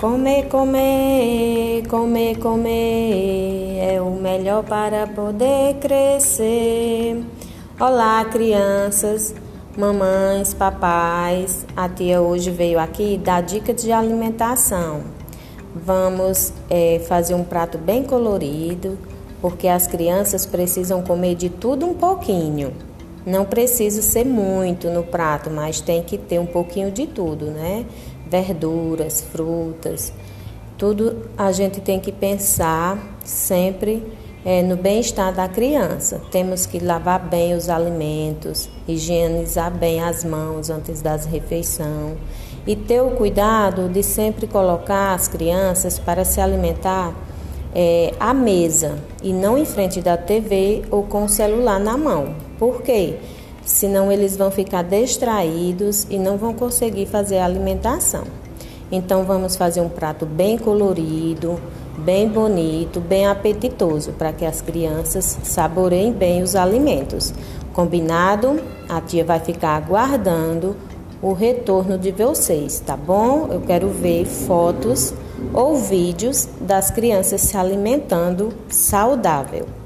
Comer, comer, comer, comer é o melhor para poder crescer. Olá, crianças, mamães, papais. A tia hoje veio aqui dar dicas de alimentação. Vamos é, fazer um prato bem colorido, porque as crianças precisam comer de tudo um pouquinho. Não precisa ser muito no prato, mas tem que ter um pouquinho de tudo, né? Verduras, frutas, tudo a gente tem que pensar sempre é, no bem-estar da criança. Temos que lavar bem os alimentos, higienizar bem as mãos antes das refeições e ter o cuidado de sempre colocar as crianças para se alimentar é, à mesa e não em frente da TV ou com o celular na mão. Por quê? Senão eles vão ficar distraídos e não vão conseguir fazer a alimentação. Então vamos fazer um prato bem colorido, bem bonito, bem apetitoso para que as crianças saboreiem bem os alimentos. Combinado? A tia vai ficar aguardando o retorno de vocês, tá bom? Eu quero ver fotos ou vídeos das crianças se alimentando saudável.